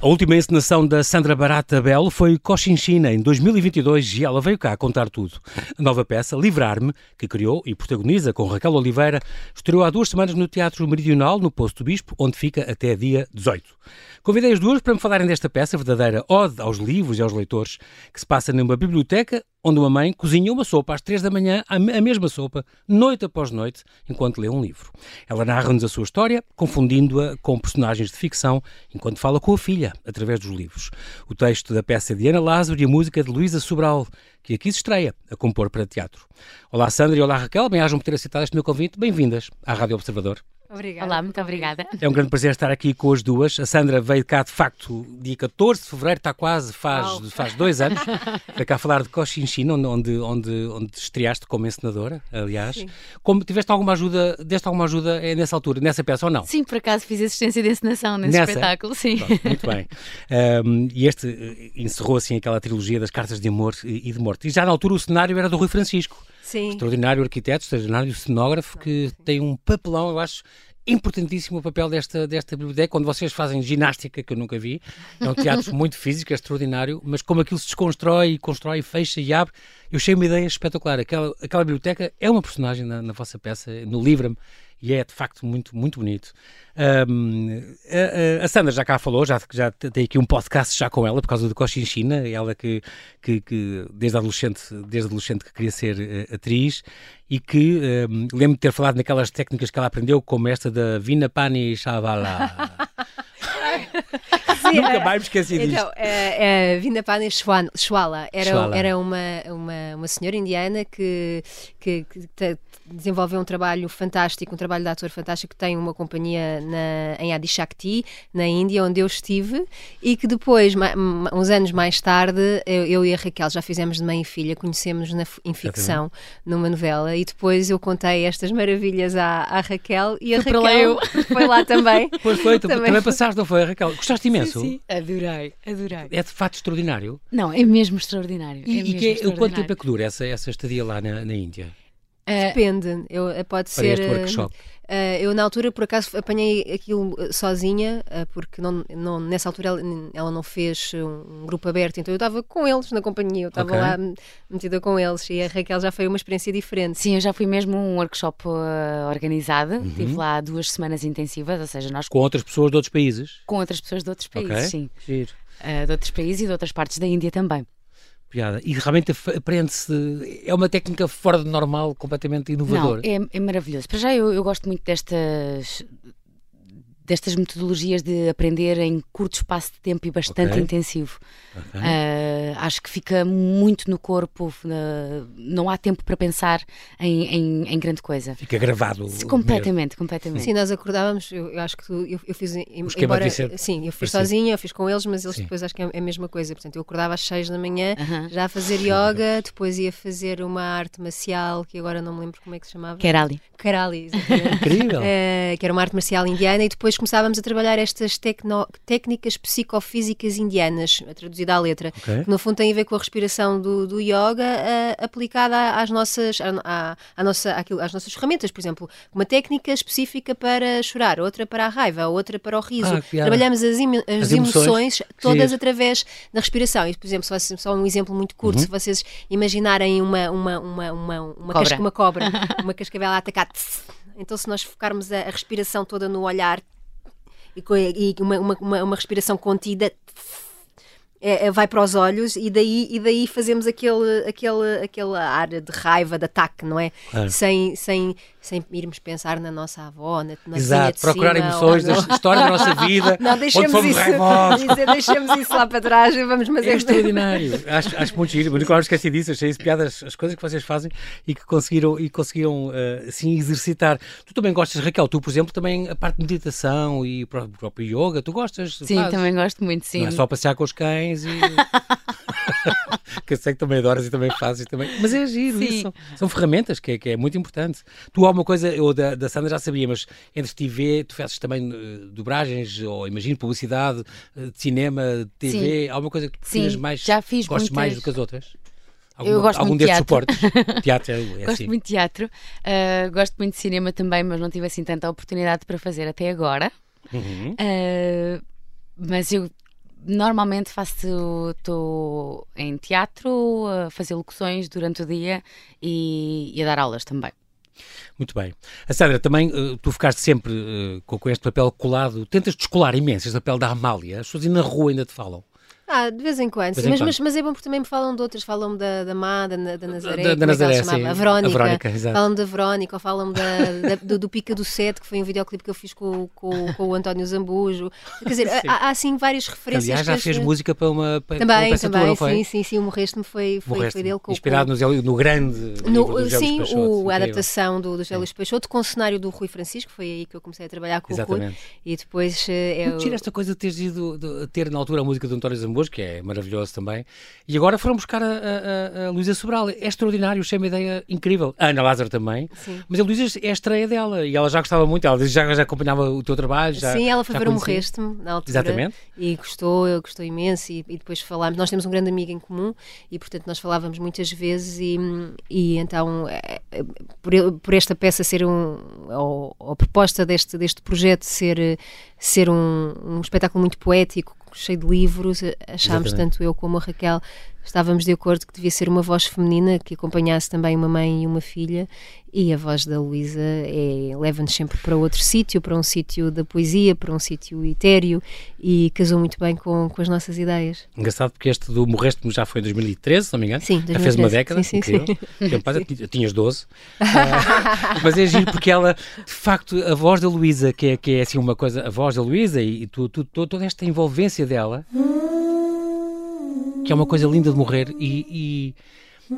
A última encenação da Sandra Barata Belo foi Cochinchina, em 2022, e ela veio cá contar tudo. A nova peça, Livrar-me, que criou e protagoniza com Raquel Oliveira, estreou há duas semanas no Teatro Meridional, no Posto do Bispo, onde fica até dia 18. Convidei as duas para me falarem desta peça, verdadeira ode aos livros e aos leitores, que se passa numa biblioteca onde uma mãe cozinha uma sopa às três da manhã, a mesma sopa, noite após noite, enquanto lê um livro. Ela narra-nos a sua história, confundindo-a com personagens de ficção, enquanto fala com a filha, através dos livros. O texto da peça de Ana Lázaro e a música de Luísa Sobral, que aqui se estreia a compor para teatro. Olá Sandra e olá Raquel, bem-ajam por ter aceitado este meu convite. Bem-vindas à Rádio Observador. Obrigada. Olá, muito obrigada. É um grande prazer estar aqui com as duas. A Sandra veio cá, de facto, dia 14 de fevereiro, está quase, faz, faz dois anos. veio cá falar de Cochinchina, onde, onde, onde estreaste como encenadora, aliás. Sim. Como, tiveste alguma ajuda, deste alguma ajuda eh, nessa altura, nessa peça ou não? Sim, por acaso fiz assistência de encenação nesse nessa? espetáculo, sim. Pronto, muito bem. Um, e este eh, encerrou, assim, aquela trilogia das cartas de amor e de morte. E já na altura o cenário era do Rui Francisco. Sim. Extraordinário arquiteto, extraordinário cenógrafo, que tem um papelão, eu acho, importantíssimo o papel desta, desta biblioteca, onde vocês fazem ginástica, que eu nunca vi. É um teatro muito físico, é extraordinário, mas como aquilo se desconstrói, constrói, fecha e abre, eu achei uma ideia espetacular. Aquela, aquela biblioteca é uma personagem na, na vossa peça, no Livra-me, e é de facto muito, muito bonito. Um, a, a, Sandra já cá falou, já, já tem aqui um podcast já com ela por causa do Cochinchina, ela que, que, que, desde adolescente, desde adolescente que queria ser uh, atriz e que um, lembro de ter falado naquelas técnicas que ela aprendeu, como esta da Vinapani Shavala. Sim, Nunca mais me esqueci então, disto. Então, uh, Vindapani Shwala era, era uma, uma, uma senhora indiana que, que, que desenvolveu um trabalho fantástico, um trabalho de ator fantástico, que tem uma companhia na, em Adishakti, na Índia, onde eu estive, e que depois, uns anos mais tarde, eu, eu e a Raquel já fizemos de mãe e filha, conhecemos-nos em ficção, numa novela, e depois eu contei estas maravilhas à, à Raquel, e a Raquel foi lá também. Pois foi, também, também passaste, não foi, Raquel? Gostaste imenso? Sim, sim. adorei, adorei. É de fato extraordinário? Não, é mesmo extraordinário. E, é mesmo e que, extraordinário. quanto tempo é que dura essa, essa estadia lá na, na Índia? Uh, Depende, eu, eh, pode para ser. Este workshop. Uh, eu, na altura, por acaso, apanhei aquilo sozinha, uh, porque não, não, nessa altura ela, ela, não fez um grupo aberto, então eu estava com eles na companhia, eu estava okay. lá metida com eles e a Raquel já foi uma experiência diferente. Sim, eu já fui mesmo um workshop uh, organizado, uhum. estive lá duas semanas intensivas, ou seja, nós. Com outras pessoas de outros países? Com outras pessoas de outros países, okay. sim. Giro. de outros países e de outras partes da Índia também piada. E realmente aprende-se. É uma técnica fora do normal, completamente inovadora. Não, é, é maravilhoso. Para já eu, eu gosto muito destas destas metodologias de aprender em curto espaço de tempo e bastante okay. intensivo. Okay. Uh, acho que fica muito no corpo, uh, não há tempo para pensar em, em, em grande coisa. Fica gravado. Completamente, mesmo. completamente. Sim, nós acordávamos, eu, eu acho que tu, eu, eu fiz. embora, sim, eu fiz sozinha, eu fiz com eles, mas eles sim. depois acho que é a mesma coisa. Portanto, eu acordava às 6 da manhã, uh -huh. já a fazer yoga, depois ia fazer uma arte marcial, que agora não me lembro como é que se chamava. Kerali. Kerali, Incrível. que era uma arte marcial indiana, e depois começávamos a trabalhar estas tecno, técnicas psicofísicas indianas, traduzida à letra, okay. que no fundo tem a ver com a respiração do, do yoga uh, aplicada às nossas, à, à nossa, àquilo, às nossas ferramentas. Por exemplo, uma técnica específica para chorar, outra para a raiva, outra para o riso. Ah, Trabalhamos as, as, as emoções, emoções todas Sim. através da respiração. E, por exemplo, só, só um exemplo muito curto, uhum. se vocês imaginarem uma, uma, uma, uma, uma, cobra. Casca, uma cobra, uma cascavel a atacar. Então, se nós focarmos a, a respiração toda no olhar e, e uma, uma, uma respiração contida é, é, vai para os olhos e daí, e daí fazemos aquele, aquele, aquela área de raiva, de ataque, não é? Claro. Sem, sem, sem irmos pensar na nossa avó, na, na Exato, procurar cima, emoções da história da nossa vida. Não, deixemos isso, dizer, deixemos isso lá para trás e vamos fazer. É extraordinário. acho, acho muito giro, mas claro, esqueci disso, achei isso piadas, as coisas que vocês fazem e que conseguiram, e conseguiram uh, assim exercitar. Tu também gostas, Raquel, tu, por exemplo, também a parte de meditação e o próprio yoga, tu gostas? Sim, fazes? também gosto muito, sim. Não é só passear com os cães e. que eu sei que também adoras e também fazes também. Mas é giro, isso. São, ferramentas que é, que é muito importante. Tu há uma coisa, eu da, da Sandra já sabia, mas entre TV, tu fazes também uh, dobragens, ou imagino, publicidade, uh, de cinema, TV, Sim. há uma coisa que tu precisas mais, já fiz gostes mais do que as outras? Algum, eu gosto algum muito destes de suportes? teatro é, é Gosto assim. muito de teatro, uh, gosto muito de cinema também, mas não tive assim tanta oportunidade para fazer até agora. Uhum. Uh, mas eu normalmente faço, estou em teatro, a fazer locuções durante o dia e, e a dar aulas também. Muito bem. A Sandra, também uh, tu ficaste sempre uh, com, com, este papel colado, tentas descolar imenso este papel da Amália, as pessoas na rua ainda te falam. Ah, de vez em quando, vez sim, em mas, quando. Mas, mas, é bom porque também me falam de outras, falam da, da Má, da, da Nazaré, da, da é Nazaré, sim. A Verónica, a Verónica falam da Verónica, ou falam da, da do, do, Pica do Sete, que foi um videoclipe que eu fiz com, com, com o António Zambujo. Quer dizer, há, há assim várias referências. Aliás, já fez que... música para uma para Também, uma também, tua, sim, sim, sim, o Morreste-me foi, foi, Morreste foi dele. Com, Inspirado com... No, no grande no, do Sim, o, a adaptação do, do José Luís Peixoto, com o cenário do Rui Francisco, foi aí que eu comecei a trabalhar com Exatamente. o Rui. E depois... É, eu... esta coisa de teres ido, de ter na altura a música do António Zambujo, que é maravilhoso também, e agora foram buscar a, a, a Luísa Sobral. É extraordinário, achei uma ideia incrível. A Ana Lázaro também. Sim. Mas a Luísa é a estreia dela e ela já gostava muito, ela já, já acompanhava o teu trabalho. Já, Sim, ela foi ver o Morreste-me na altura. Exatamente. E gostou, eu gostou imenso. E, e, depois falámos. Nós temos um grande amigo em comum e, portanto, nós falávamos muitas vezes. E, e então, é, é, por, por esta peça ser um. Ou, ou a proposta deste, deste projeto ser, ser um, um espetáculo muito poético, cheio de livros, achámos, tanto eu como a Raquel, estávamos de acordo que devia ser uma voz feminina que acompanhasse também uma mãe e uma filha, e a voz da Luísa é, leva-nos sempre para outro sítio, para um sítio da poesia, para um sítio etéreo, e casou muito bem com, com as nossas ideias. Engraçado porque este do Morreste já foi em 2013, se não me engano. Sim, 2013. Já fez uma década, sim, sim, incrível. Sim. tinhas 12. uh, mas é giro porque ela, de facto, a voz da Luísa, que é, que é assim uma coisa, a voz da Luísa e, e tu, tu, toda esta envolvência dela que é uma coisa linda de morrer e, e,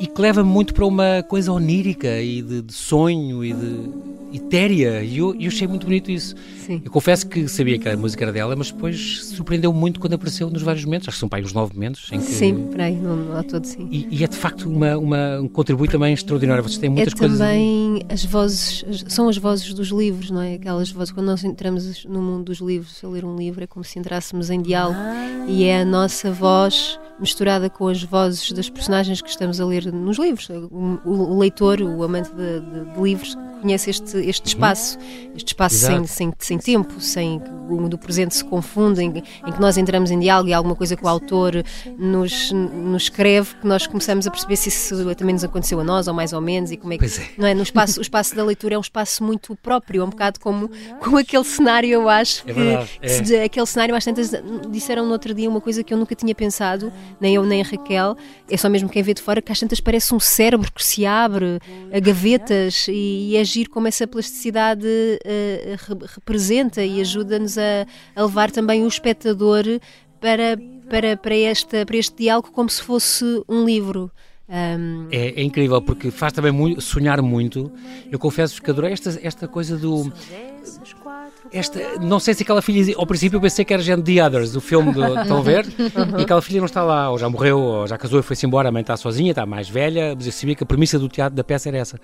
e que leva muito para uma coisa onírica e de, de sonho e de etérea. E eu, eu achei muito bonito isso. Sim. Eu confesso que sabia que a música era dela, mas depois surpreendeu muito quando apareceu nos vários momentos. Acho que são para aí uns nove momentos. Em que... Sim, por aí, há todo sim. E, e, é de facto uma, uma, um contributo também extraordinário. Vocês têm muitas é coisas. também as vozes, são as vozes dos livros, não é? Aquelas vozes, quando nós entramos no mundo dos livros, a ler um livro, é como se entrássemos em diálogo ah. e é a nossa voz misturada com as vozes das personagens que estamos a ler nos livros. O, o leitor, o amante de, de, de livros, conhece este, este uhum. espaço, este espaço sem, sem, sem tempo, sem do presente se confunde, em, em, que nós entramos em diálogo e alguma coisa que o autor nos, nos escreve, que nós começamos a perceber se isso também nos aconteceu a nós, ou mais ou menos, e como é que. É. Não é? No espaço, o espaço da leitura é um espaço muito próprio, é um bocado como, como aquele cenário, eu acho. É verdade, que, é. aquele cenário, às tantas, disseram no outro dia uma coisa que eu nunca tinha pensado, nem eu nem a Raquel, é só mesmo quem vê de fora, que às tantas parece um cérebro que se abre a gavetas e, e é agir como essa plasticidade uh, representa e ajuda-nos a, a, levar também o espectador para, para, para, esta, para este diálogo como se fosse um livro. Um... É, é, incrível porque faz também muito, sonhar muito. Eu confesso que adorei esta, esta coisa do esta, não sei se aquela filha, ao princípio eu pensei que era gente The Others, o filme do, estão a ver? Uhum. E aquela filha não está lá, ou já morreu, ou já casou e foi-se embora, a mãe está sozinha, está mais velha, mas eu sabia que a premissa do teatro da peça era essa.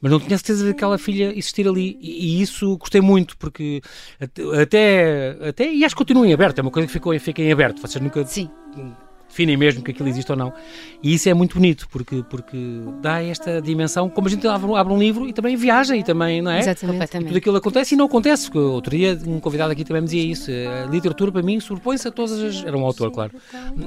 Mas não tinha certeza daquela filha existir ali, e, e isso gostei muito, porque até, até, e acho que continua em aberto, é uma coisa que ficou, fica em aberto, vocês nunca... Sim definem mesmo que aquilo existe ou não. E isso é muito bonito, porque, porque dá esta dimensão, como a gente abre, abre um livro e também viaja e também, não é? Exatamente. E tudo aquilo acontece e não acontece, porque outro dia um convidado aqui também me dizia isso. A literatura para mim sobrepõe-se a todas as. Era um autor, claro.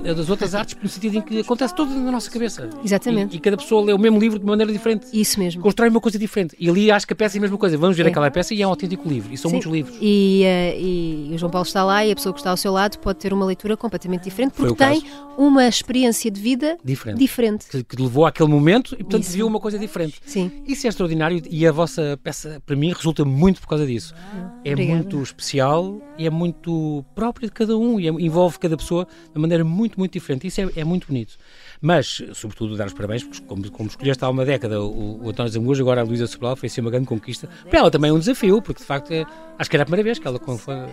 Das outras artes, no sentido em que acontece tudo na nossa cabeça. Exatamente. E, e, cada pessoa lê o mesmo livro de maneira diferente. Isso mesmo. Constrói uma coisa diferente. E ali acho que a peça é a mesma coisa. Vamos ver é. aquela peça e é um autêntico livro. E são Sim. muitos livros. E, uh, e, o João Paulo está lá e a pessoa que está ao seu lado pode ter uma leitura completamente diferente, porque tem uma experiência de vida diferente. diferente. Que, que, levou àquele momento e, portanto, Isso. viu uma coisa diferente. Sim. Isso é extraordinário e a vossa peça, para mim, resulta muito por causa disso. Ah, é obrigada. muito especial e é muito próprio de cada um e é, envolve cada pessoa de maneira muito, muito diferente. Isso é, é muito bonito. Mas, sobretudo, dar os parabéns, porque como, como escolheste há uma década o, o António Zambujo, agora a Luísa Sobral, foi assim uma grande conquista. Para ela também é um desafio, porque de facto é, acho que era a primeira vez que ela,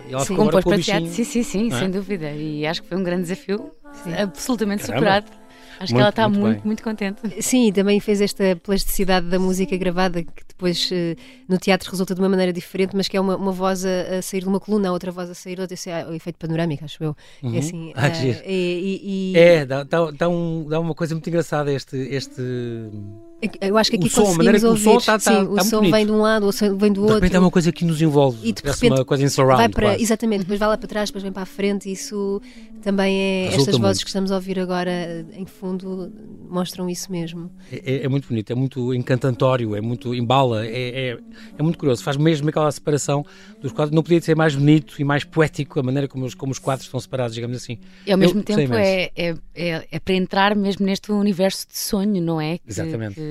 ela sim, ficou agora com o bichinho. Sim, sim, sim, é? sem dúvida. E acho que foi um grande desafio, sim. absolutamente Caramba. superado. Acho muito, que ela está muito, muito, muito, contente. Sim, também fez esta plasticidade da música gravada, que depois eh, no teatro resulta de uma maneira diferente, mas que é uma, uma voz a, a, sair de uma coluna, outra voz a sair outra. Esse é o efeito panorâmico, acho eu. É uhum. É assim. Ah, uh, e, e, e... É, dá, dá, dá, um, dá uma coisa muito engraçada este. este Eu acho que aqui o som, conseguimos ouvir. O som, tá, tá, Sim, tá o som vem de um lado, o som vem do outro. De repente é uma coisa que nos envolve. E de repente uma coisa em surround, vai para, Exatamente, depois vai lá para trás, depois vem para a frente. Isso também é. Resulta estas vozes que estamos a ouvir agora, em fundo, mostram isso mesmo. É, é, é muito bonito, é muito encantatório, é muito embala, é, é, é, muito curioso. Faz mesmo aquela separação dos quadros. Não podia ser mais bonito e mais poético a maneira como os, como os quadros estão separados, digamos assim. E ao mesmo Eu, tempo é, é, é, é para entrar mesmo neste universo de sonho, não é? Que, Exatamente. Que,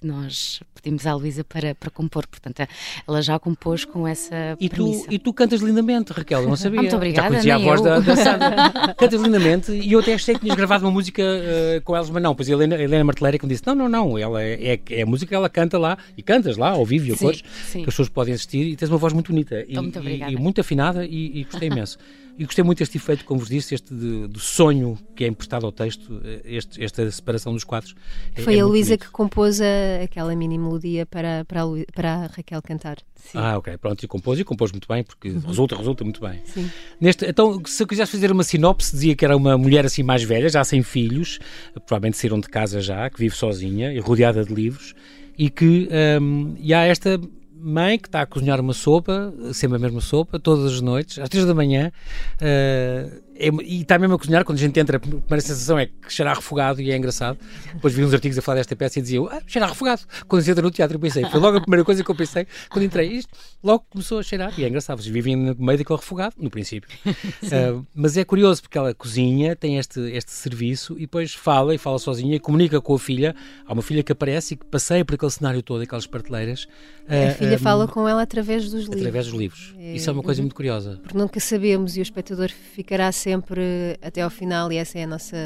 que nós pedimos à Luísa para, para compor. Portanto, ela já compôs com essa e premissa. Tu, e tu cantas lindamente, Raquel, eu não sabia. Muito obrigada, já conhecia a voz da, da Sandra. cantas lindamente e eu até achei que tinhas gravado uma música uh, com elas, mas não. Pois a Helena, a Helena Martelera que me disse, não, não, não, ela é, é, é a música que ela canta lá e cantas lá, ao vivo e a cores, que as pessoas podem assistir e tens uma voz muito bonita. E, muito obrigada. E, e muito afinada e, e gostei imenso. E gostei muito deste efeito, como vos disse, este de, do sonho que é emprestado ao texto, eh, este, esta separação dos quadros. É, Foi é a Luísa que compôs a, aquela mini melodia para, para, a, para a Raquel cantar. Sim. Ah, ok, pronto, e compôs e compôs muito bem, porque uhum. resulta, resulta muito bem. Sim. Neste, então, se eu quisesse fazer uma sinopse, dizia que era uma mulher assim mais velha, já sem filhos, provavelmente saíram de casa já, que vive sozinha e rodeada de livros, e que um, e há esta mãe que está a cozinhar uma sopa, sempre a mesma sopa, todas as noites, às três da manhã, uh, e está mesmo a cozinhar, quando a gente entra, a primeira sensação é que cheira a refogado e é engraçado. Depois vi uns artigos a falar desta peça e diziam, ah, cheira a refogado. Quando se entra no teatro eu pensei, foi logo a primeira coisa que eu pensei quando entrei, isto logo começou a cheirar, e é engraçado, vocês vivem no meio daquele refogado, no princípio. Uh, mas é curioso porque ela cozinha, tem este, este serviço e depois fala e fala sozinha e comunica com a filha. Há uma filha que aparece e que passeia por aquele cenário todo, aquelas prateleiras. Uh, a filha um, fala com ela através dos livros. Através dos livros. É, Isso é uma coisa muito curiosa. Porque nunca sabemos e o espectador ficará sempre sempre até ao final e esse é a nossa,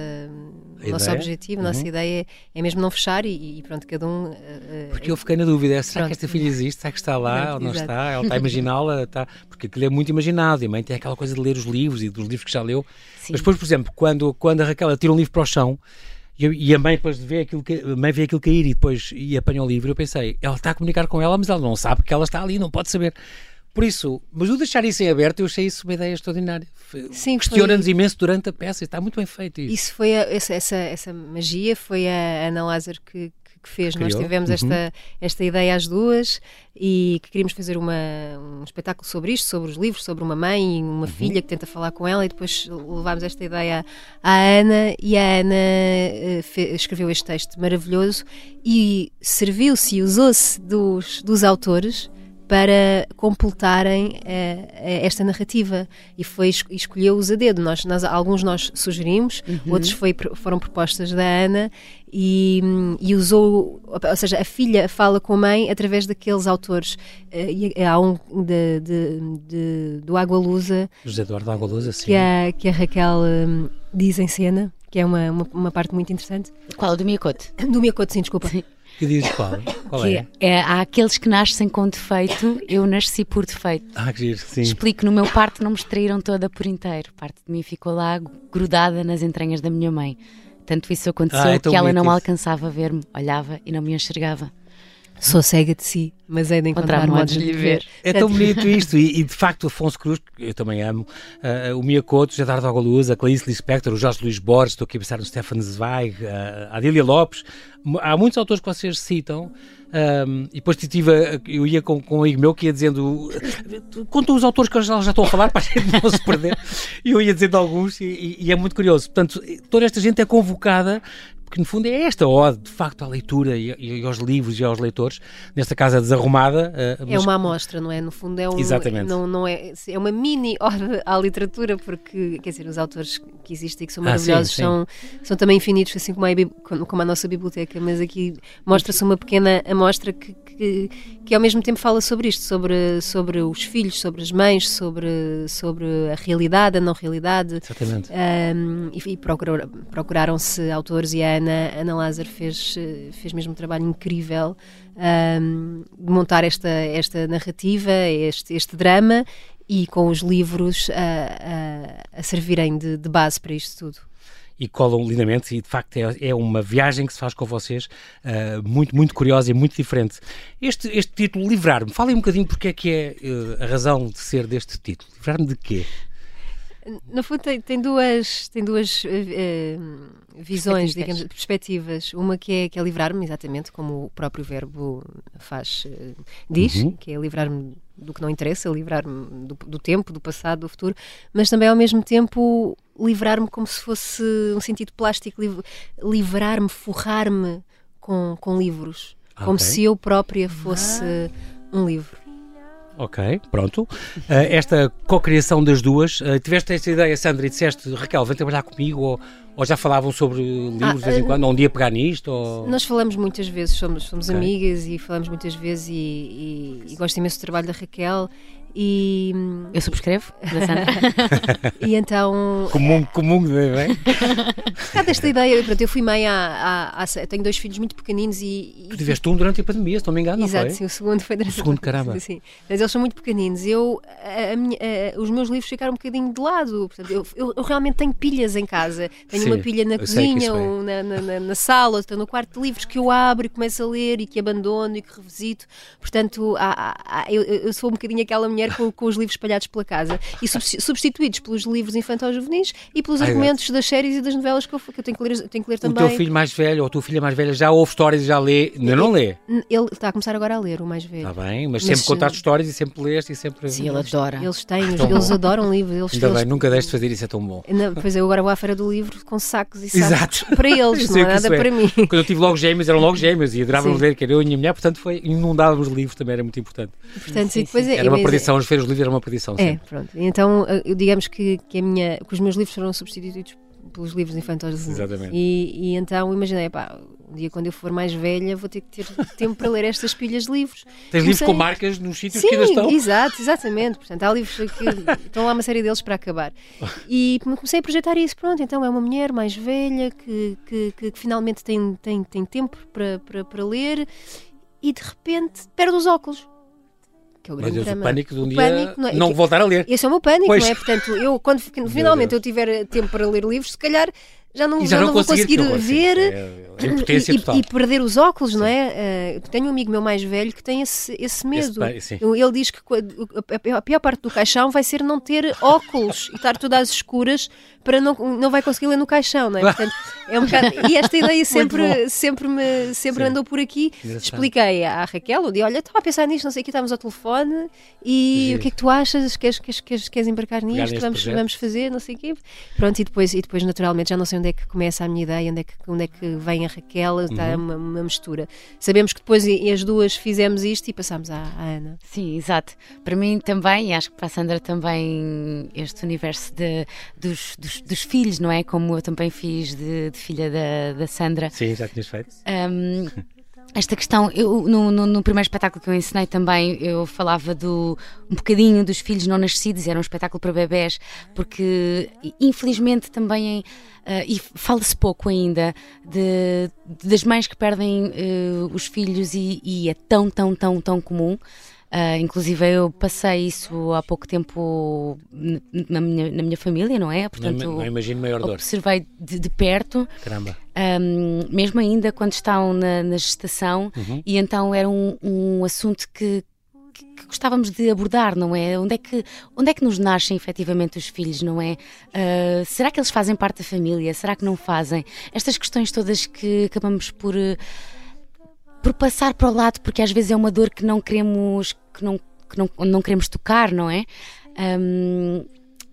a nosso objetivo, a nossa uhum. ideia é mesmo não fechar e, e pronto, cada um... Uh, porque eu fiquei na dúvida, será pronto. que esta filha existe? Será que está lá pronto, ou não exato. está? Ela está a imaginá-la? Está... Porque aquilo é muito imaginado e a mãe tem aquela coisa de ler os livros e dos livros que já leu. Sim. Mas depois, por exemplo, quando, quando a Raquel tira um livro para o chão e a mãe depois vê aquilo, a mãe vê aquilo cair e depois e apanha o livro, eu pensei, ela está a comunicar com ela, mas ela não sabe que ela está ali, não pode saber. Por isso, mas o deixar isso em aberto, eu achei isso uma ideia extraordinária. Sim, Questiona-nos foi... imenso durante a peça, está muito bem feito isso. Isso foi, a, essa, essa, essa, magia foi a Ana Lázaro que, que fez. Nós tivemos uhum. esta, esta ideia às duas e que queríamos fazer uma, um espetáculo sobre isto, sobre os livros, sobre uma mãe e uma uhum. filha que tenta falar com ela e depois levámos esta ideia à Ana e a Ana uh, escreveu este texto maravilhoso e serviu-se e usou-se dos, dos autores para completarem uh, esta narrativa e foi escolheu-os a dedo. Nós, nós, alguns nós sugerimos, uhum. outros foi, foram propostas da Ana e, e, usou, ou seja, a filha fala com a mãe através daqueles autores. Uh, há um de, de, de, do Água Lusa, José Eduardo Água Lusa, sim. Que a, que a Raquel um, diz em cena, que é uma, uma, uma, parte muito interessante. Qual? Do Miyakote? Do Miyakote, sim, desculpa. Sim. Que diz qual? Qual que é? é? Há aqueles que nascem com defeito, eu nasci por defeito. Ah, que giro, sim. Explico, no meu parto não me extraíram toda por inteiro. Parte de mim ficou lá grudada nas entranhas da minha mãe. Tanto isso aconteceu ah, é que ela não alcançava a ver-me, olhava e não me enxergava. Sou cega de si, mas é de encontrar, modos de lhe ver. É tão bonito isto, e, e, de facto Afonso Cruz, que eu também amo, uh, o Mia Couto, Jadar Dogaluz, a Clarice Lispector, o Jorge Luís Borges, estou aqui a pensar no Stefan Zweig, uh, a Adília Lopes, há muitos autores que vocês citam, um, e depois tive, eu ia com, com um amigo meu que ia dizendo conta os autores que já, já estão a falar para a gente não se perder. E eu ia dizendo alguns e, e, é muito curioso. Portanto, toda esta gente é convocada porque no fundo é esta ode, de facto, à leitura e, e aos livros e aos leitores, nesta casa desarrumada. Uh, é uma amostra, não é? No fundo é um, Exatamente. Não, não é, é uma mini ode à literatura, porque, quer dizer, os autores que existem e que são maravilhosos ah, sim, sim. São, são também infinitos, assim como a, como a nossa biblioteca, mas aqui mostra-se uma pequena amostra que, que, que ao mesmo tempo fala sobre isto, sobre, sobre os filhos, sobre as mães, sobre, sobre a realidade, a não realidade. Exatamente. Um, e, e procuraram-se autores e a Ana, Ana Lázaro fez, fez mesmo um trabalho incrível um, de montar esta, esta narrativa, este, este drama e com os livros a, a, a servirem de, de base para isto tudo e colam lindamente e de facto é, é, uma viagem que se faz com vocês uh, muito, muito curiosa e muito diferente. Este, este título, Livrar-me, falem um bocadinho porque é que é uh, a razão de ser deste título. Livrar-me de quê? No fundo, tem, tem duas, tem duas uh, visões, digamos, perspectivas. Uma que é, que é livrar-me, exatamente, como o próprio verbo faz, uh, diz, uhum. que é livrar-me do que não interessa, livrar-me do, do, tempo, do passado, do futuro, mas também ao mesmo tempo livrar-me como se fosse um sentido plástico, liv livrar-me, forrar-me com, com livros, okay. como se eu própria fosse ah. um livro. Ok, pronto. Uh, esta cocriação das duas, uh, tiveste esta ideia, Sandra, e disseste, Raquel, vem trabalhar comigo, ou, ou já falavam sobre livros ah, de vez em ah, quando, ou um dia pegar nisto? Ou... Nós falamos muitas vezes, somos, somos okay. amigas e falamos muitas vezes, e, e, e gosto imenso do trabalho da Raquel, e, eu subscrevo, e então. Comum, comum, bem? Cada esta ideia, pronto, eu fui mãe há, há, há, Tenho dois filhos muito pequeninos e. Tu tiveste um durante a pandemia, se não me engano, Exato, não foi? sim, o segundo foi durante o segundo, caramba. Sim, mas eles são muito pequeninos. Eu, a, minha, a, os meus livros ficaram um bocadinho de lado. Portanto, eu, eu, eu realmente tenho pilhas em casa. Tenho sim, uma pilha na cozinha, ou na, na, na, na sala, ou no quarto de livros que eu abro e começo a ler e que abandono e que revisito. Portanto, há, há, eu, eu, sou um bocadinho aquela mulher com, com os livros espalhados pela casa e substituídos pelos livros infantis juvenis e pelos Ai, argumentos das séries e das novelas que eu, que eu tenho, que ler, tenho que ler também. O teu filho mais velho ou a tua filha mais velha já ouve histórias e já lê? Não, não lê? Ele está a começar agora a ler, o mais velho. Está bem, mas, mas sempre contaste histórias e sempre leste e sempre... Sim, ele adora. Eles têm, ah, eles adoram livros. Eles, Ainda eles... bem, nunca deste fazer isso, é tão bom. Não, pois eu agora vou à feira do livro com sacos e sacos Exato. para eles, não é nada é. para mim. Quando eu tive logo gêmeos, eram logo gêmeos e adorávamos ler, que era eu e a minha mulher, portanto foi, inundávamos livros também, era muito importante. Portanto, sim, depois é, era uma perdição, as feiras do livro era uma perdição. É, pronto. Então, eu digamos que, que, a minha, que os meus livros foram substituídos pelos livros infantis. Exatamente. E, e então imaginei, pá, um dia quando eu for mais velha vou ter que ter tempo para ler estas pilhas de livros. Tens livros com marcas nos sítios Sim, que ainda estão? exato, exatamente. Portanto, há livros que estão lá uma série deles para acabar. E comecei a projetar isso, pronto, então é uma mulher mais velha que, que, que, que finalmente tem, tem, tem tempo para, para, para ler e de repente perde os óculos que é o grande Mas drama. o pânico de um dia pânico, não, é, não voltar a ler. Esse é o meu pânico, pois. não é? Portanto, eu quando finalmente eu tiver tempo para ler livros, se calhar já não, já, já não, vou conseguir, ver é, é e, e, perder os óculos, sim. não é? Uh, tenho um amigo meu mais velho que tem esse, esse medo. Esse, ele diz que a pior parte do caixão vai ser não ter óculos e estar todas às escuras para não, não vai conseguir ler no caixão, não é? Portanto, é um bocado, e esta ideia sempre, sempre, me, sempre andou por aqui. Engraçado. Expliquei à Raquel, disse, olha, estava a pensar nisto, não sei o que, estávamos ao telefone e Sim. o que é que tu achas? Queres, queres, queres, queres embarcar nisto? Vamos, vamos fazer, não sei o quê. Pronto, e depois, e depois naturalmente já não sei onde é que começa a minha ideia, onde é que, onde é que vem a Raquel, está uhum. uma, uma, mistura. Sabemos que depois as duas fizemos isto e passámos à, à, Ana. Sim, exato. Para mim também, e acho que para a Sandra também, este universo de, dos, dos dos, dos, filhos, não é? Como eu também fiz de, de filha da, da, Sandra. Sim, já tinhas feito. Um, esta questão, eu, no, no, no, primeiro espetáculo que eu ensinei também, eu falava do, um bocadinho dos filhos não nascidos, era um espetáculo para bebés, porque infelizmente também, uh, e fala-se pouco ainda, de, das mães que perdem uh, os filhos e, e, é tão, tão, tão, tão comum. Uh, inclusive eu passei isso há pouco tempo na minha, na minha família, não é? Portanto, não, não imagino maior dor. Observei de, de perto. Caramba. Um, mesmo ainda quando estão na, na gestação, uhum. e então era um, um assunto que, que gostávamos de abordar, não é? Onde é que, onde é que nos nascem efetivamente os filhos, não é? Uh, será que eles fazem parte da família? Será que não fazem? Estas questões todas que acabamos por. Uh, por passar para o lado, porque às vezes é uma dor que não queremos, que não, que não, não queremos tocar, não é? Um,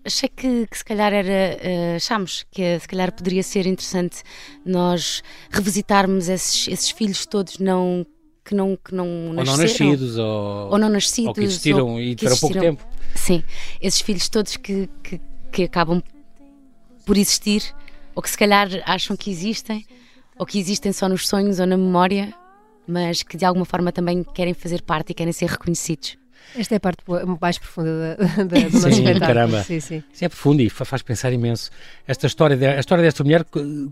achei que, que, se calhar era, uh, achamos que se calhar poderia ser interessante nós revisitarmos esses, esses filhos todos não que não que não ou não nascidos ou, ou não nascidos ou que existiram ou e tiveram pouco tempo. Sim esses filhos todos que, que, que acabam por existir ou que se calhar acham que existem ou que existem só nos sonhos ou na memória mas que de alguma forma também querem fazer parte e querem ser reconhecidos. Esta é a parte mais profunda da, da, do nosso sim, espetáculo. Caramba. Sim, sim. sim, é profundo e faz pensar imenso. Esta história, de, a história desta mulher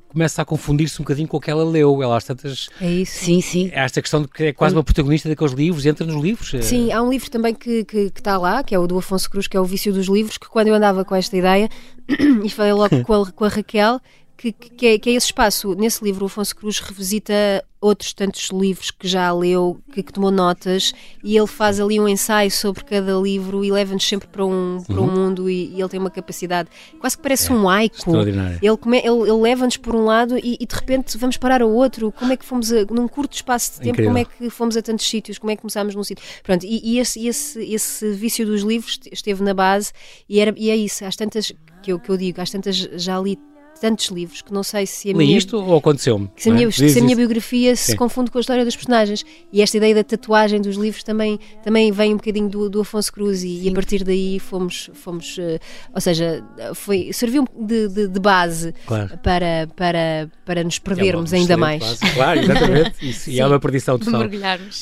começa a confundir-se um bocadinho com o que ela leu. Ela às tantas. É isso. Sim, sim. É esta questão de que é quase uma protagonista daqueles livros, entra nos livros. É. Sim, há um livro também que, que, que, está lá, que é o do Afonso Cruz, que é O Vício dos Livros, que quando eu andava com esta ideia, e falei logo com a, com a Raquel, que, que, é, que é esse espaço. Nesse livro, o Afonso Cruz revisita outros tantos livros que já leu, que, que, tomou notas, e ele faz ali um ensaio sobre cada livro e leva-nos sempre para um, para um uhum. mundo e, e, ele tem uma capacidade, quase que parece é, um aico. Ele, ele, ele leva-nos por um lado e, e, de repente vamos parar ao outro. Como é que fomos a, num curto espaço de tempo, Incrível. como é que fomos a tantos sítios, como é que começámos num sítio. Pronto, e, e esse, esse, esse vício dos livros esteve na base e, era, e é isso, às tantas que eu, que eu digo, às tantas já li tantos livros que não sei se a Li minha. isto ou aconteceu-me? Se, a minha, é? se a minha biografia se Sim. confunde com a história dos personagens. E esta ideia da tatuagem dos livros também, também vem um bocadinho do, do Afonso Cruz e, e, a partir daí fomos. fomos uh, ou seja, foi, serviu de, de, de base claro. para, para, para nos perdermos é ainda mais. Base. Claro, exatamente. Isso, e é uma perdição total.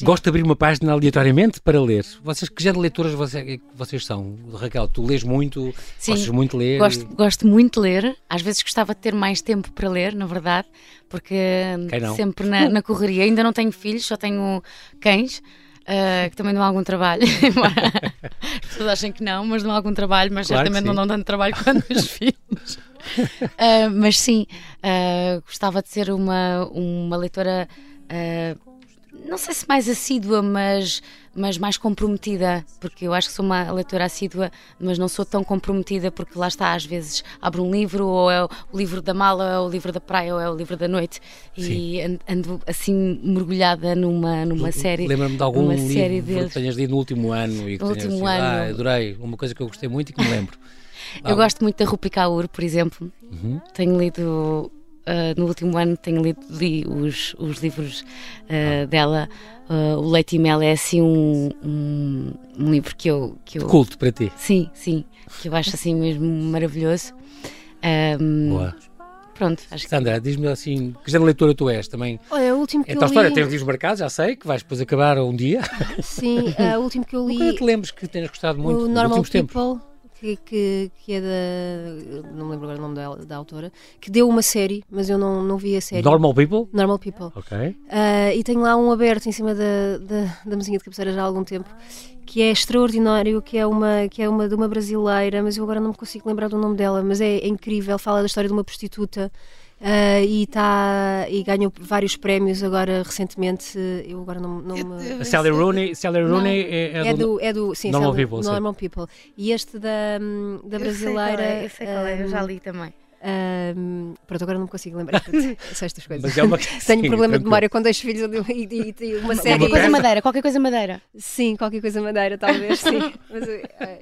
Gosto de abrir uma página aleatoriamente para ler. Vocês, que género de leitoras vocês, vocês são? Raquel, tu lês muito, Sim, gostas muito de ler? Gosto, gosto muito de ler. Às vezes gostava gostava de ter mais tempo para ler, na verdade, porque sempre na, na, correria. Ainda não tenho filhos, só tenho cães. Uh, que também dão algum trabalho. As pessoas acham que não, mas dão algum trabalho, mas claro certamente não dão tanto trabalho quanto os filhos. Uh, mas sim, uh, gostava de ser uma, uma leitora não sei se mais assídua, mas, mas mais comprometida, porque eu acho que sou uma leitora assídua, mas não sou tão comprometida, porque lá está, às vezes abro um livro, ou é o livro da mala, ou é o livro da praia, ou é o livro da noite, Sim. e ando assim mergulhada numa, numa série. Lembra-me de algum livro série que tenhas lido no último ano e que no último assim, ano. Ah, adorei, uma coisa que eu gostei muito e que me lembro. Eu gosto muito da Rupi Kaur, por exemplo. Uhum. Tenho lido no último ano tenho lido li os, os livros uh, dela. Uh, o Leite e Mel é assim um, um, um, livro que eu, que eu. Culto para ti. Sim, sim. Que eu acho assim mesmo maravilhoso. Um, Boa. Pronto, acho que... Sandra, diz-me assim, que género de leitura tu és também? Olha, o último que é eu li... história, tens livros marcados, já sei, que vais depois acabar um dia. Sim, uh, o último que eu li... Nunca te lembres que tenhas gostado muito o Normal People, tempos? Que, que, que, é da. Não me lembro agora o nome da, da, autora, que deu uma série, mas eu não, não vi a série. Normal People? Normal People. Ok. Uh, e tenho lá um aberto em cima da, da, da mesinha de cabeceira já há algum tempo, que é extraordinário, que é uma que é uma de uma brasileira, mas eu agora não me consigo lembrar do nome dela, mas é, é incrível, fala da história de uma prostituta Uh, e, tá, e ganhou vários prémios agora recentemente. Eu agora não, não me. Sally Rooney, Sally Rooney é, é, é, do, é do sim, Normal, People, Normal People. E este da, da brasileira. Eu sei qual é, eu, sei qual é, eu já li também. Um, pronto, agora não me consigo lembrar estas coisas. Mas é uma... Tenho sim, problema tranquilo. de memória com dois filhos e, e, e uma série. Qualquer coisa madeira, qualquer coisa madeira. Sim, qualquer coisa madeira, talvez, sim. Mas, é,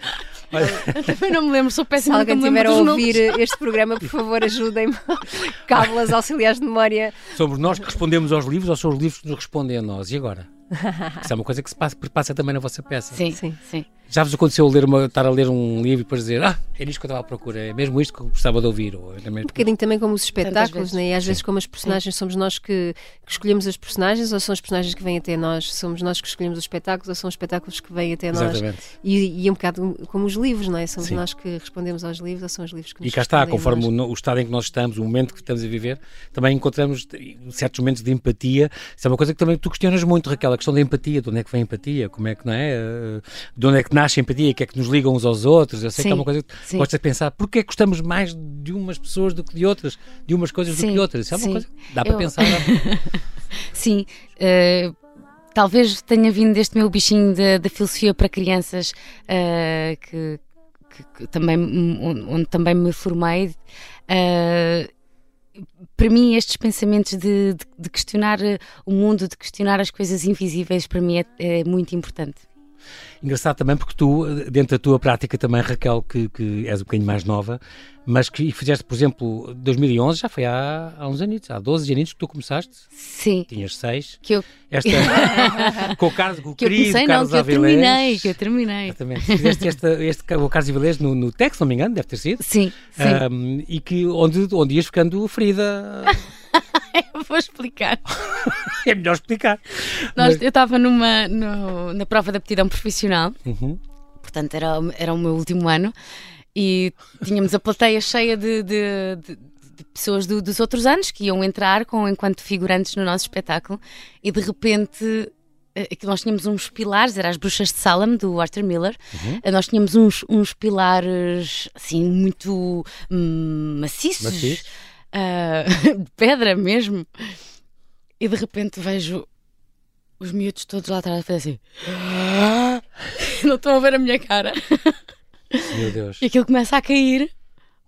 eu também não me lembro, sou péssima Se alguém tiver a ouvir este programa, por favor, ajudem-me. Cábulas auxiliares de memória. Somos nós que respondemos aos livros ou são os livros que nos respondem a nós? E agora? Isso é uma coisa que se passa, passa também na vossa peça. Sim, sim, sim. Já vos aconteceu ler uma, estar a ler um livro e depois dizer ah, é isto que eu estava à procura, é mesmo isto que eu gostava de ouvir? Ou é mesmo... Um bocadinho também como os espetáculos, né? e às Sim. vezes como as personagens Sim. somos nós que, que, escolhemos as personagens ou são os personagens que vêm até nós? Somos nós que escolhemos os espetáculos ou são os espetáculos que vêm até nós? Exatamente. E, e um bocado como os livros, não é? Somos Sim. nós que respondemos aos livros ou são os livros que nos E cá está, conforme o, o, estado em que nós estamos, o momento que estamos a viver, também encontramos certos momentos de empatia. Isso é uma coisa que também tu questionas muito, Raquel, a questão da empatia, de onde é que vem a empatia, como é que não é? De onde é que nasce a empatia, que é que nos ligam uns aos outros. Eu sei sim, que é uma coisa que sim. gosto de pensar. Porquê é que gostamos mais de umas pessoas do que de outras? De umas coisas do que de outras? Isso é uma coisa que dá para Eu... pensar. sim. Uh, talvez tenha vindo deste meu bichinho da filosofia para crianças uh, que, que, que, também, onde também me formei. Uh, para mim, estes pensamentos de, de, de, questionar o mundo, de questionar as coisas invisíveis, para mim é, é muito importante. Engraçado também porque tu, dentro da tua prática também, Raquel, que, que és um bocadinho mais nova, mas que fizeste, por exemplo, 2011, já foi há, há uns anos, há 12 anos que tu começaste? Sim. Tinhas 6. Que eu... Esta, com o Carlos, com o que querido eu comecei, Carlos não, que eu terminei, que eu terminei. Exatamente. Fizeste este, este, o Carlos Avilés no, no Tex, não me engano, deve ter sido. Sim, sim. Um, e que, onde, onde ias ficando ferida... Vou explicar. é melhor explicar. Nós, Mas... Eu estava numa no, na prova de aptidão profissional, uhum. portanto era, era o meu último ano, e tínhamos a plateia cheia de, de, de, de pessoas do, dos outros anos que iam entrar com, enquanto figurantes no nosso espetáculo, e de repente eh, nós tínhamos uns pilares, era as Bruxas de Salem, do Arthur Miller. Uhum. Eh, nós tínhamos uns, uns pilares assim muito hum, maciços. Maciço uh, de pedra mesmo, e de repente vejo os miúdos todos lá atrás a fazer assim. Não estão a ver a minha cara. Meu Deus. E aquilo começa a cair.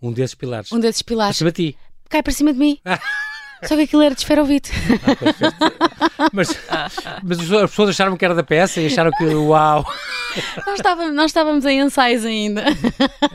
Um desses pilares. Um desses pilares. Para ti. Cai para cima de mim. Só que aquilo era de esferovite. Ah, mas, mas as pessoas acharam que era da peça e acharam que uau. Nós estávamos, nós estávamos em ensaios ainda.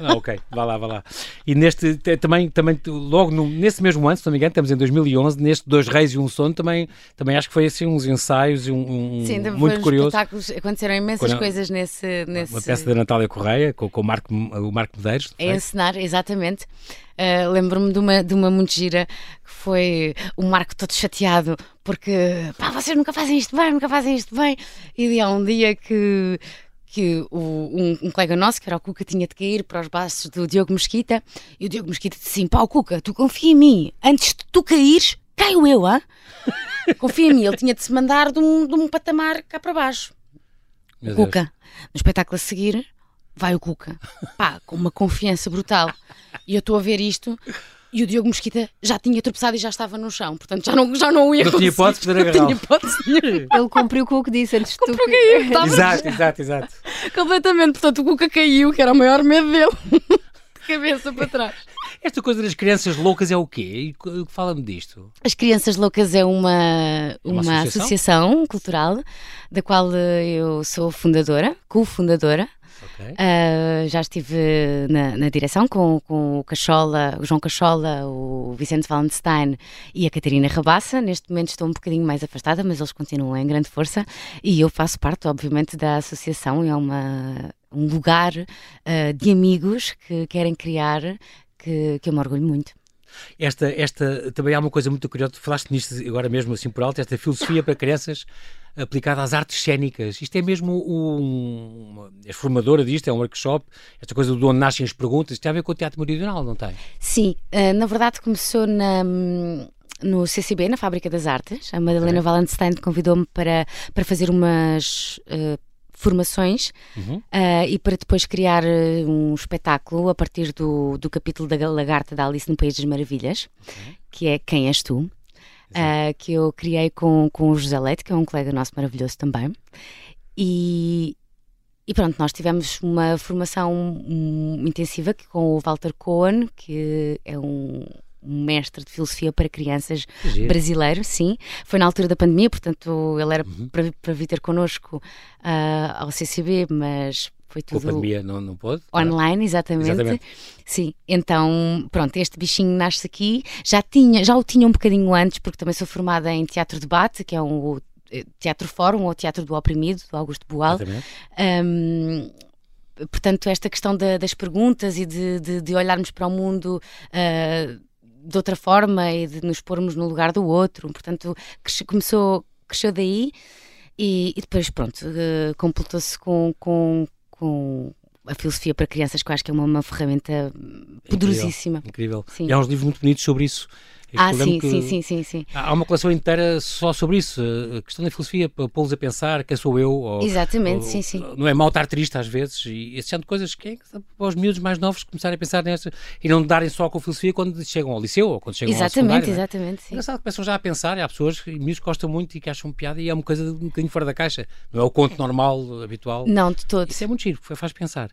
Ah, ok, vá lá, vá lá. E neste, também, também logo no, nesse mesmo ano, se não me engano, estamos em 2011, neste Dois Reis e um Sono, também, também acho que foi assim uns ensaios e um, um Sim, muito curioso. espetáculos, aconteceram imensas Quando, coisas nesse, nesse... Uma peça da Natália Correia, com, com o, Marco, o Marco Medeiros. A encenar, exatamente. Uh, Lembro-me de uma, de uma muito gira que foi o Marco todo chateado porque pá, vocês nunca fazem isto bem, nunca fazem isto bem. E há um dia que, que o, um, um, colega nosso, que era o Cuca, tinha de cair para os braços do Diogo Mesquita e o Diogo Mesquita disse assim: pá, Cuca, tu confia em mim, antes de tu caíres, caio eu, ah? confia em mim. Ele tinha de se mandar de um, de um patamar cá para baixo. Meu Cuca, Deus. no espetáculo a seguir, vai o Cuca, pá, com uma confiança brutal. E eu estou a ver isto e o Diogo Mosquita já tinha tropeçado e já estava no chão, portanto já não, já não ia Não tinha hipótese de poder agarrar. Não tinha hipótese Ele cumpriu com o que disse antes de tu. Caiu, estava... Exato, exato, exato. Completamente, portanto o Cuca caiu, que era o maior medo dele. de cabeça para trás. Esta coisa das crianças loucas é o quê? Fala-me disto. As Crianças Loucas é uma, uma, uma associação? associação cultural da qual eu sou fundadora, co-fundadora. Okay. Uh, já estive na, na, direção com, com o Cachola, o João Cachola, o Vicente Wallenstein e a Catarina Rabassa. Neste momento estou um bocadinho mais afastada, mas eles continuam em grande força e eu faço parte, obviamente, da associação. É uma, um lugar uh, de amigos que querem criar que, que eu me orgulho muito. Esta, esta também há uma coisa muito curiosa, falaste nisto agora mesmo assim por alto, esta filosofia para crianças aplicada às artes cénicas. Isto é mesmo um. És formadora disto, é um workshop, esta coisa do onde nascem as perguntas, isto tem a ver com o teatro meridional, não tem? Sim, uh, na verdade começou na no CCB, na Fábrica das Artes. A Madalena é. Valenstein convidou-me para, para fazer umas uh, formações uhum. uh, e para depois criar um espetáculo a partir do, do capítulo da Lagarta da Alice no País das Maravilhas, okay. que é Quem És Tu? uh, que eu criei com, com o José Leite, que é um colega nosso maravilhoso também. E, e pronto, nós tivemos uma formação um, intensiva com o Walter Cohen, que é um, um mestre de filosofia para crianças Giro. brasileiro, sim. Foi na altura da pandemia, portanto ele era uhum. para, para vir ter connosco uh, ao CCB, mas foi tudo. Com a pandemia não, não pôde? Online, exatamente. exatamente. Sim, então, pronto, este bichinho nasce aqui. Já, tinha, já o tinha um bocadinho antes, porque também sou formada em Teatro Debate, que é um eh, Teatro Fórum ou Teatro do Oprimido, do Augusto Boal. Portanto, esta questão de, das perguntas e de, de, de, olharmos para o mundo. Uh, de outra forma e de nos pormos no lugar do outro, portanto, começou, cresceu daí e, e depois, pronto, uh, completou-se com, com, com a filosofia para crianças, que eu acho que é uma, uma ferramenta poderosíssima. Incrível. incrível. E há uns livros muito bonitos sobre isso. Ah, sim, sim, sim, sim, sim. Há uma coleção inteira só sobre isso, a questão da filosofia, para pô-los a pensar quem sou eu. Ou, Exatamente, ou, sim, sim. Não é mal estar triste às vezes, e esse tipo de coisas que é para os miúdos mais novos começarem a pensar nessa e não darem só com a filosofia quando chegam ao liceu ou quando chegam exatamente, ao secundário. Exatamente, é? Engraçado que começam já a pensar, e há pessoas, e miúdos que gostam muito e que acham piada e é uma coisa um bocadinho fora da caixa, não é o conto normal, habitual. Não, de todo. Isso é muito giro, faz pensar.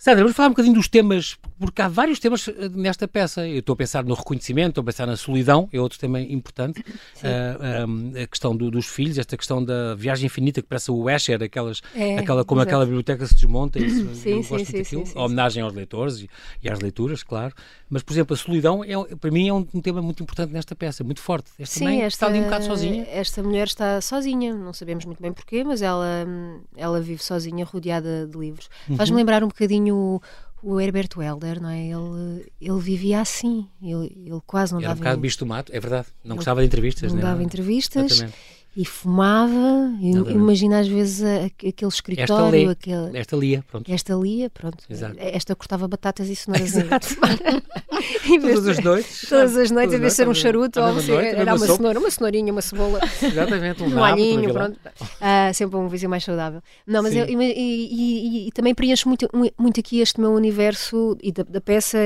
Sandra, vamos falar um bocadinho dos temas, porque há vários temas eh, nesta peça. Eu estou a pensar no reconhecimento, estou a pensar na solidão, é outro tema importante. Uh, a questão do, dos filhos, esta questão da viagem infinita, que parece o Escher, aquelas, é, aquela, como exato. aquela biblioteca se desmonta. Isso, sim, eu sim, gosto sim, daquilo. Sim, sim, a homenagem aos leitores e, e, às leituras, claro. Mas, por exemplo, a solidão, é, para mim, é um, um tema muito importante nesta peça, muito forte. Esta sim, mãe esta, está ali um bocado sozinha. Esta mulher está sozinha, não sabemos muito bem porquê, mas ela, ela vive sozinha, rodeada de livros. Uhum. Faz-me lembrar um bocadinho o Herberto Helder, não é? Ele, ele vivia assim, ele, ele quase não Era dava... um bocado bicho do mato, é verdade. Não gostava de entrevistas, não né? dava entrevistas. Exatamente e fumava. Imagina às vezes aquele escritório. Esta, aquele... esta lia, pronto. Esta lia, pronto. Exato. Esta cortava batatas e cenouras. Exato. todas as noites. Todas as noites, em vez de ser um charuto, ou noite, era uma cenoura, uma cenourinha, uma cebola. Exatamente, um, um alhinho, pronto. Uh, sempre um vizinho mais saudável. Não, mas eu, e, e, e, e, também preencho muito, muito aqui este meu universo e da, da peça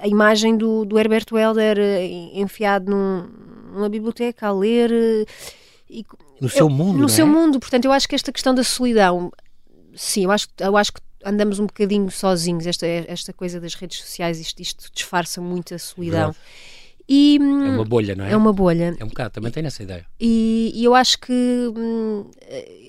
a imagem do, do Herbert Welder enfiado num, numa biblioteca a ler. E, no seu mundo, No é? seu mundo, portanto, eu acho que esta questão da solidão, sim, eu acho, eu acho que andamos um bocadinho sozinhos, esta, esta coisa das redes sociais, isto, isto disfarça muito a solidão. E, é uma bolha, não é? É uma bolha. É um bocado, também tenho essa ideia. E, e eu acho que hum,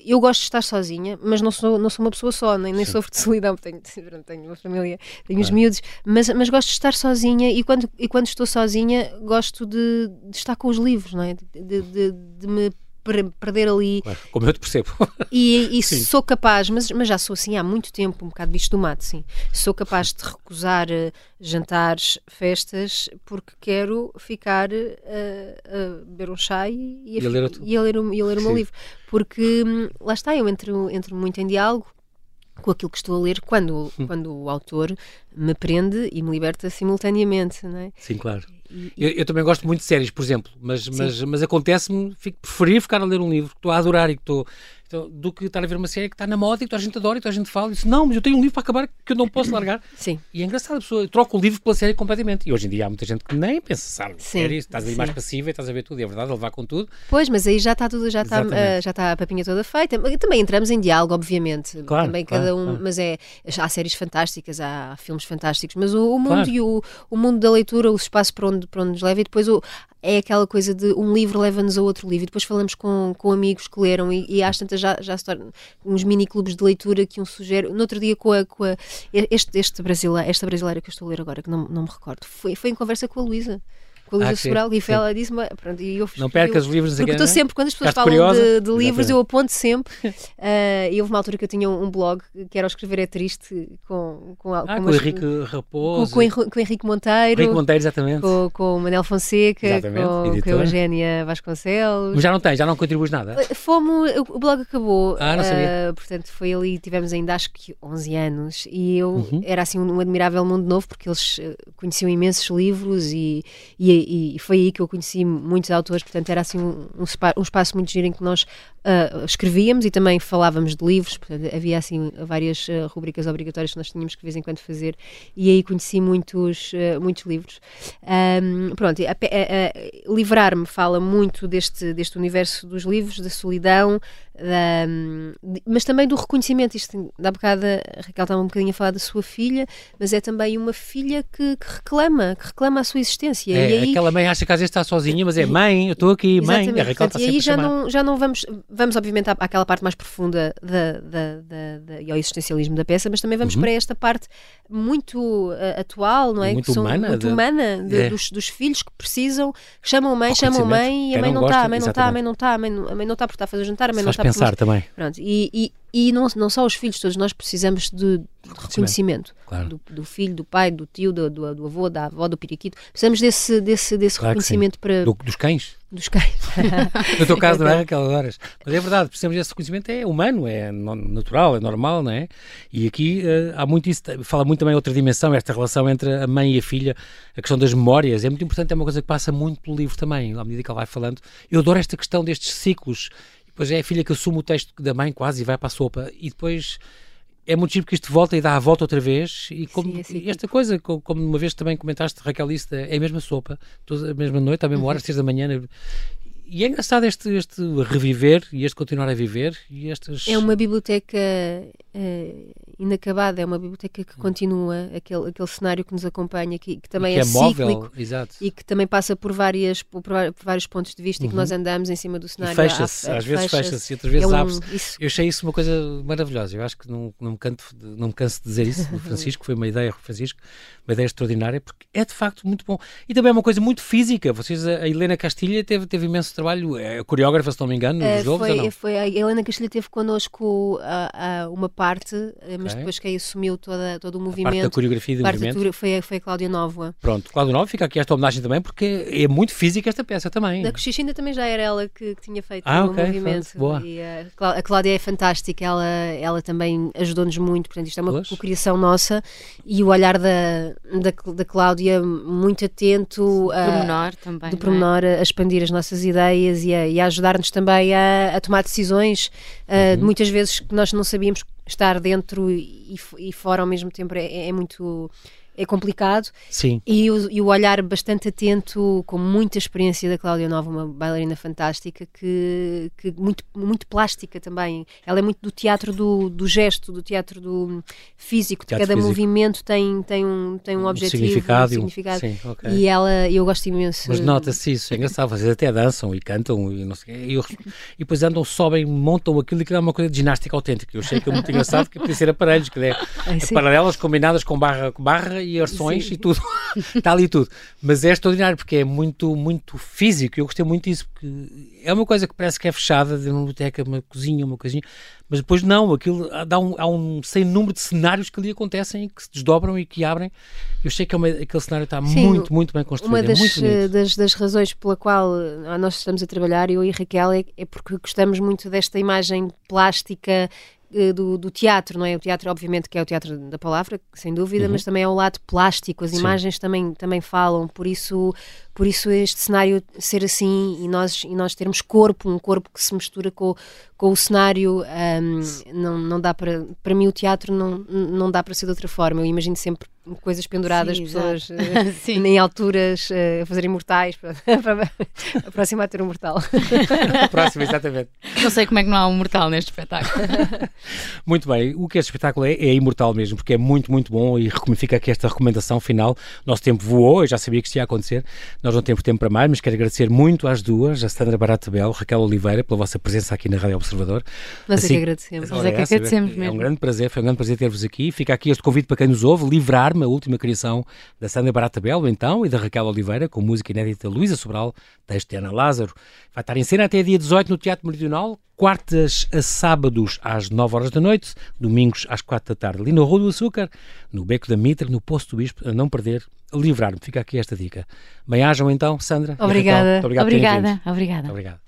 eu gosto de estar sozinha, mas não sou, não sou uma pessoa só, nem, nem sofro de solidão, tenho, tenho uma família, tenho os miúdos, mas, mas gosto de estar sozinha e quando, e quando estou sozinha gosto de, de estar com os livros, não é? de, de, de me perder ali. Como eu te percebo. E, e sou capaz, mas, mas já sou assim há muito tempo, um bocado bicho do mato, sim. Sou capaz de recusar uh, jantares, festas, porque quero ficar uh, a beber um chá e, e, a, ler, e a ler, e a ler o meu livro. Porque hum, lá está, eu entro, entro muito em diálogo com aquilo que estou a ler quando, hum. quando o autor me prende e me liberta simultaneamente, não é? Sim, claro. Eu, eu, também gosto muito de séries, por exemplo, mas, mas, mas acontece-me preferir ficar a ler um livro que estou a adorar e que estou então, do que estar a ver uma série que está na moda e que toda a gente adora e toda a gente fala e diz, não, mas eu tenho um livro para acabar que eu não posso largar. Sim. E é engraçado, a pessoa troca o livro pela série completamente. E hoje em dia há muita gente que nem pensa, sabe, sim, série, estás ali mais passiva e estás a ver tudo, e é verdade, ele vai com tudo. Pois, mas aí já está tudo, já está, uh, já está a papinha toda feita. Também entramos em diálogo, obviamente. Claro, Também claro, cada um, claro. mas é, há séries fantásticas, há filmes fantásticos, mas o, o mundo e o, o mundo da leitura, o espaço para onde, para onde nos leva e depois o, é aquela coisa de um livro leva-nos a outro livro e depois falamos com, com amigos que leram e, e às tantas já, já se torna uns mini clubes de leitura que um sugere. No outro dia com a, com a este, este brasileiro, esta brasileira que eu estou a ler agora, que não, não me recordo, foi, foi em conversa com a Luísa com a Luísa ah, Sobral e ela disse-me pronto, e eu não percas os livros porque estou sempre, quando as pessoas falam de, de livros eu aponto sempre. Uh, e houve uma altura que eu tinha um, blog que era o Escrever é Triste com, com, ah, com, com o Henrique Raposo com, com, com o Henrique Monteiro. Henrique Monteiro, exatamente. Com, com o Manel Fonseca exatamente, com, com a Eugénia Vasconcelos. Mas já não tens, já não contribuis nada? Fomos, o blog acabou ah, não sabia. Uh, portanto foi ali, tivemos ainda acho que 11 anos e eu uhum. era assim um, um admirável mundo novo porque eles conheciam imensos livros e, e, e foi aí que eu conheci muitos autores, portanto era assim um, um espaço muito giro em que nós uh, escrevíamos e também falávamos de livros, portanto, havia assim várias uh, rubricas obrigatórias que nós tínhamos que de vez em quando fazer e aí conheci muitos, uh, muitos livros. Um, pronto, livrar-me fala muito deste, deste universo dos livros, da solidão, da, mas também do reconhecimento. Isto, da bocado, a Raquel estava um bocadinho a falar da sua filha, mas é também uma filha que, que reclama, que reclama a sua existência. É, e aí, aquela mãe acha que às vezes está sozinha, mas é mãe, eu estou aqui, mãe. A Raquel está e aí já não, já não vamos, vamos obviamente à, àquela parte mais profunda da, da, da, da, e ao existencialismo da peça, mas também vamos uhum. para esta parte muito uh, atual, não é? Muito que são, humana. Muito humana de, é. dos, dos, filhos que precisam, que chamam a mãe, chamam a mãe e a mãe não está, a mãe não está, a mãe não está, a mãe não está porque está a fazer jantar, a mãe não está pensar também. Pronto, e, e, e não, não só os filhos, todos nós precisamos de, de reconhecimento. Claro. Do, do, filho, do pai, do tio, do, do, do, avô, da avó, do periquito. Precisamos desse, desse, desse claro reconhecimento para. Do, dos cães. Dos cães. no teu caso, não é, Raquel? Horas. Mas é verdade, precisamos desse reconhecimento, é humano, é natural, é normal, não é? E aqui uh, há muito isso, fala muito também outra dimensão, esta relação entre a mãe e a filha, a questão das memórias, é muito importante, é uma coisa que passa muito pelo livro também, à medida que ela vai falando. Eu adoro esta questão destes ciclos depois é a filha que assume o texto da mãe quase e vai para a sopa. E depois é muito giro porque isto volta e dá a volta outra vez. E como Sim, assim, esta coisa, como uma vez também comentaste Raquel disse, é a mesma sopa toda a mesma noite, à mesma hora, às seis da manhã e é engraçado este, este reviver e este continuar a viver e estas... É uma biblioteca uh, inacabada, é uma biblioteca que continua, aquele, aquele cenário que nos acompanha, que, que também que é, é móvel, cíclico exato. e que também passa por, várias, por, por vários pontos de vista uhum. e que nós andamos em cima do cenário. Fecha-se, às vezes fecha-se e outras vezes é um, abre-se. Eu achei isso uma coisa maravilhosa. Eu acho que não, não, me, canto, não me canso de dizer isso do Francisco, foi uma ideia, Francisco, uma ideia extraordinária, porque é de facto muito bom. E também é uma coisa muito física. Vocês, a Helena Castilha teve, teve imenso trabalho, é coreógrafa, se não me engano, nos uh, jogos, foi, ou não? Foi, a Helena Castilha teve connosco uh, uh, uma parte, mas Ok. depois quem assumiu toda, todo o A parte movimento. da coreografia e do movimento. foi, a- foi a Cláudia Nova. Pronto, Cláudio Novo, fica aqui esta homenagem também, porque é muito física esta peça também. Da Cochicha ainda também já era ela que, que tinha feito Ah, o ok, movimento. pronto, boa. E a, Clá- a Cláudia é fantástica, ela, ela também ajudou-nos muito, portanto, isto é uma Pois. cocriação nossa e o olhar da, da, da Cláudia muito atento a, Pormenor também. do é? pormenor a expandir as nossas ideias e a, a ajudar-nos também a, a tomar decisões uh, muitas vezes que nós não sabíamos estar dentro e, e fora ao mesmo tempo é, é muito é complicado. Sim. E o, e o, olhar bastante atento, com muita experiência da Cláudia Nova, uma bailarina fantástica, que, que muito, muito plástica também. Ela é muito do teatro do, do gesto, do teatro do físico. Teatro Cada físico. movimento tem, tem, um, tem um objetivo, significado. Um significado. Sim, okay. E ela, eu gosto imenso. Mas nota-se isso, é engraçado. Vocês até dançam e cantam e não sei e, e depois andam, sobem, montam aquilo e que é uma coisa de ginástica autêntica. Eu achei que é muito engraçado que podia ser aparelhos, que é, é paralelas combinadas com barra, barra e arções e tudo. Está ali tudo. Mas é extraordinário porque é muito, muito físico. Eu gostei muito disso porque é uma coisa que parece que é fechada de uma biblioteca, uma cozinha, uma coisinha, mas depois não, aquilo dá um, há um sem número de cenários que ali acontecem, que se desdobram e que abrem. Eu sei que é uma, aquele cenário está Sim, muito, muito bem construído. Uma das, é das, das, razões pela qual ah, nós estamos a trabalhar, eu e Raquel, é, é porque gostamos muito desta imagem plástica do, do, teatro, não é? O teatro, obviamente, que é o teatro da palavra, sem dúvida, uhum. mas também é o lado plástico, as Sim. imagens também, também falam, por isso, por isso este cenário ser assim e nós, e nós termos corpo, um corpo que se mistura com, com o cenário, um, não, não dá para. Para mim, o teatro não, não dá para ser de outra forma. Eu imagino sempre coisas penduradas, Sim, pessoas uh, em alturas uh, a fazerem mortais para, para aproximar ter um mortal. Próximo, exatamente. Não sei como é que não há um mortal neste espetáculo. muito bem, o que este espetáculo é, é imortal mesmo, porque é muito, muito bom e fica aqui esta recomendação final. Nosso tempo voou, eu já sabia que isto ia acontecer, nós não temos tempo para mais, mas quero agradecer muito às duas, a Sandra Barata Belo, Raquel Oliveira, pela vossa presença aqui na Rádio Observador. Nós assim, é que agradecemos. Nós é que agradecemos mesmo. É um grande prazer, foi um grande prazer ter-vos aqui. Fica aqui este convite para quem nos ouve, livrar a última criação da Sandra Barata Belo, então, e da Raquel Oliveira, com música inédita Luísa Sobral, texto de Ana Lázaro. Vai estar em cena até dia 18 no Teatro Meridional, quartas a sábados às 9 horas da noite, domingos às 4 da tarde, ali no Rua do Açúcar, no Beco da Mitra, no Posto do Bispo, a não perder, livrar-me. Fica aqui esta dica. Bem-ajam então, Sandra. Obrigada. Obrigado obrigada. Obrigada. Obrigado.